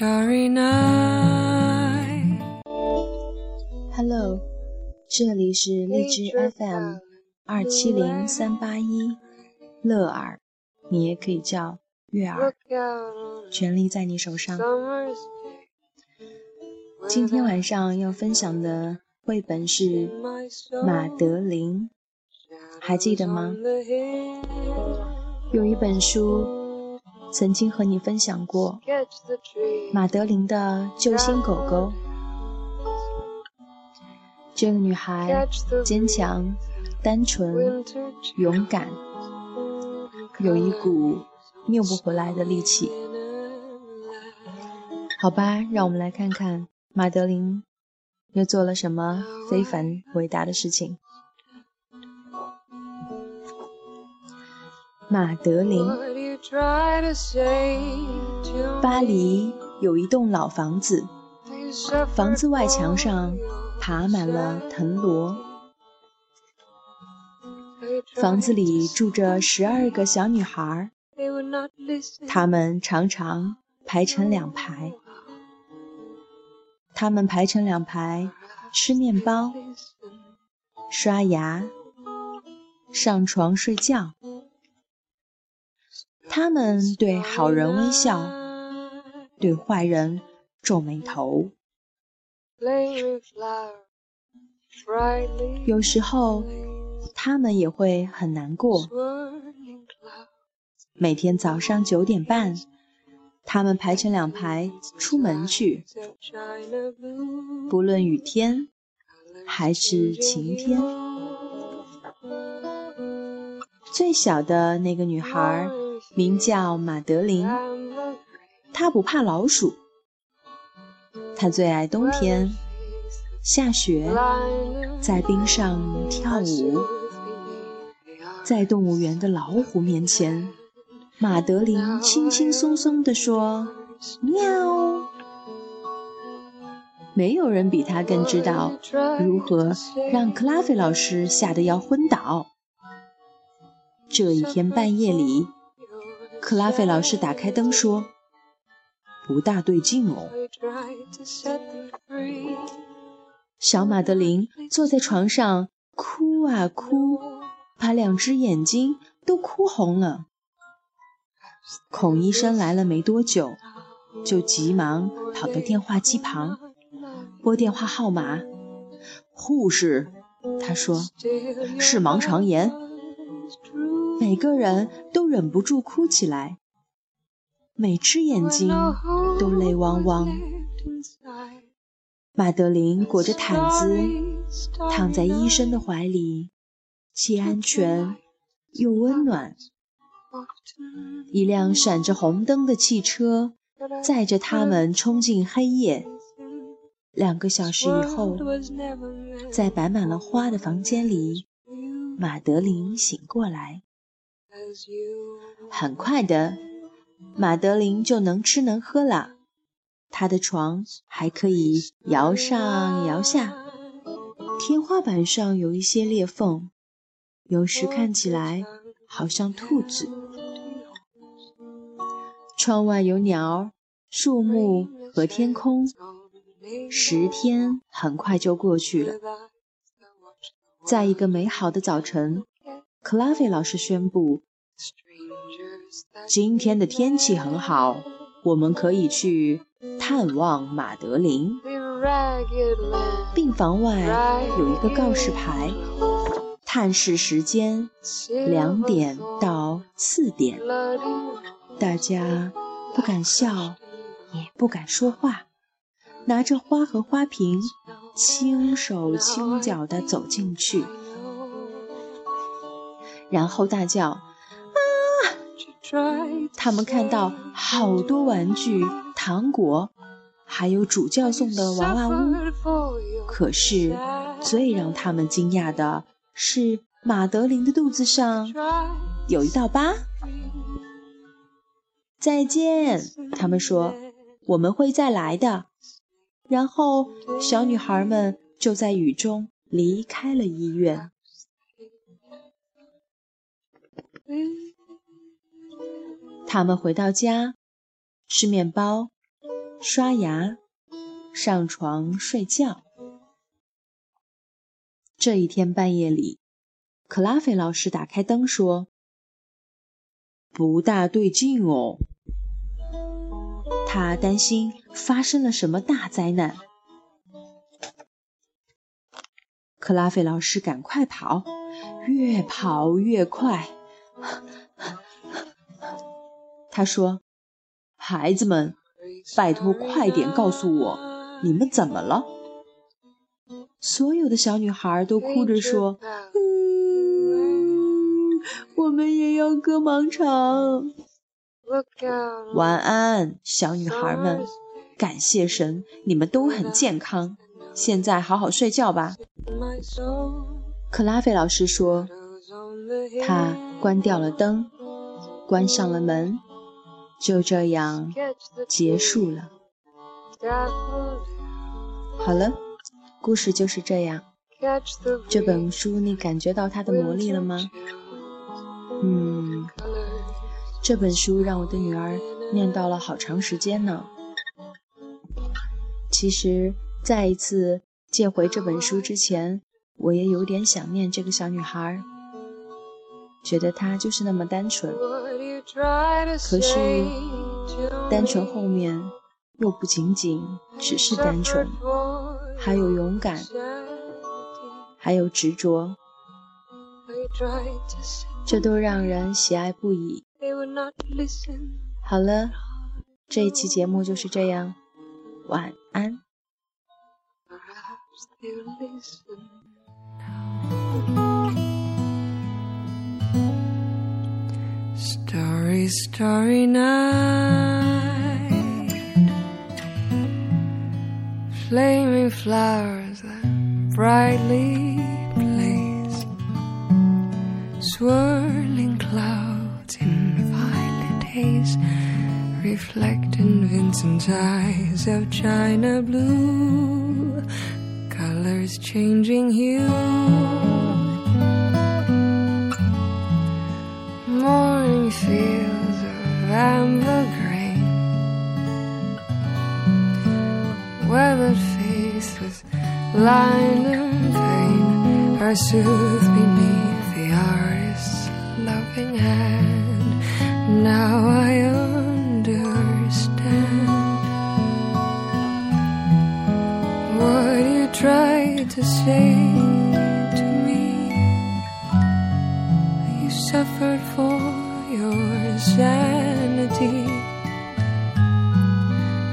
carina hello 这里是荔枝 FM 二七零三八一，乐尔，你也可以叫月儿，权力在你手上。今天晚上要分享的绘本是《马德琳》，还记得吗？有一本书。曾经和你分享过马德琳的救星狗狗。这个女孩坚强、单纯、勇敢，有一股拗不回来的力气。好吧，让我们来看看马德琳又做了什么非凡伟大的事情。马德琳。巴黎有一栋老房子，房子外墙上爬满了藤萝。房子里住着十二个小女孩，她们常常排成两排。她们排成两排，吃面包、刷牙、上床睡觉。他们对好人微笑，对坏人皱眉头。有时候，他们也会很难过。每天早上九点半，他们排成两排出门去，不论雨天还是晴天。最小的那个女孩。名叫马德琳，她不怕老鼠，她最爱冬天，下雪，在冰上跳舞。在动物园的老虎面前，马德琳轻轻松松地说：“喵。”没有人比她更知道如何让克拉菲老师吓得要昏倒。这一天半夜里。克拉菲老师打开灯说：“不大对劲哦。”小马德琳坐在床上哭啊哭，把两只眼睛都哭红了。孔医生来了没多久，就急忙跑到电话机旁拨电话号码。护士，他说：“是盲肠炎。”每个人都忍不住哭起来，每只眼睛都泪汪汪。马德琳裹着毯子躺在医生的怀里，既安全又温暖。一辆闪着红灯的汽车载着他们冲进黑夜。两个小时以后，在摆满了花的房间里，马德琳醒过来。很快的，马德琳就能吃能喝了。她的床还可以摇上摇下，天花板上有一些裂缝，有时看起来好像兔子。窗外有鸟、树木和天空。十天很快就过去了，在一个美好的早晨。克拉菲老师宣布：“今天的天气很好，我们可以去探望马德琳。”病房外有一个告示牌，探视时间两点到四点。大家不敢笑，也不敢说话，拿着花和花瓶，轻手轻脚地走进去。然后大叫：“啊！”他们看到好多玩具、糖果，还有主教送的娃娃屋。可是最让他们惊讶的是，马德琳的肚子上有一道疤。再见，他们说：“我们会再来的。”然后小女孩们就在雨中离开了医院。他们回到家，吃面包、刷牙、上床睡觉。这一天半夜里，克拉菲老师打开灯说：“不大对劲哦。”他担心发生了什么大灾难。克拉菲老师赶快跑，越跑越快。他说：“孩子们，拜托快点告诉我，你们怎么了？”所有的小女孩都哭着说：“嗯，我们也要割盲肠。”晚安，小女孩们！感谢神，你们都很健康。现在好好睡觉吧。克拉菲老师说。他关掉了灯，关上了门，就这样结束了。好了。故事就是这样。这本书，你感觉到它的魔力了吗？嗯，这本书让我的女儿念叨了好长时间呢。其实，再一次借回这本书之前，我也有点想念这个小女孩，觉得他就是那么单纯。可是，单纯后面又不仅仅只是单纯。还有勇敢，还有执着，这都让人喜爱不已。好了，这一期节目就是这样，晚安。Flaming flowers that brightly blaze, swirling clouds in violet haze, reflecting Vincent's eyes of china blue, colors changing hue. With line and pain are soothed beneath the artist's loving hand. Now I understand what you tried to say to me. You suffered for your sanity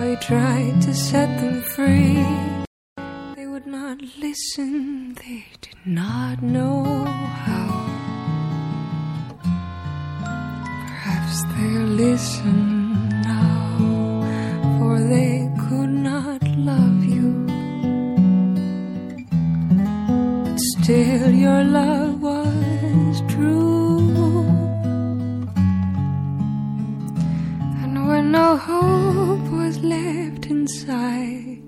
I tried to set them free. They listen, they did not know how. Perhaps they'll listen now, for they could not love you. But still, your love was true. And when no hope was left inside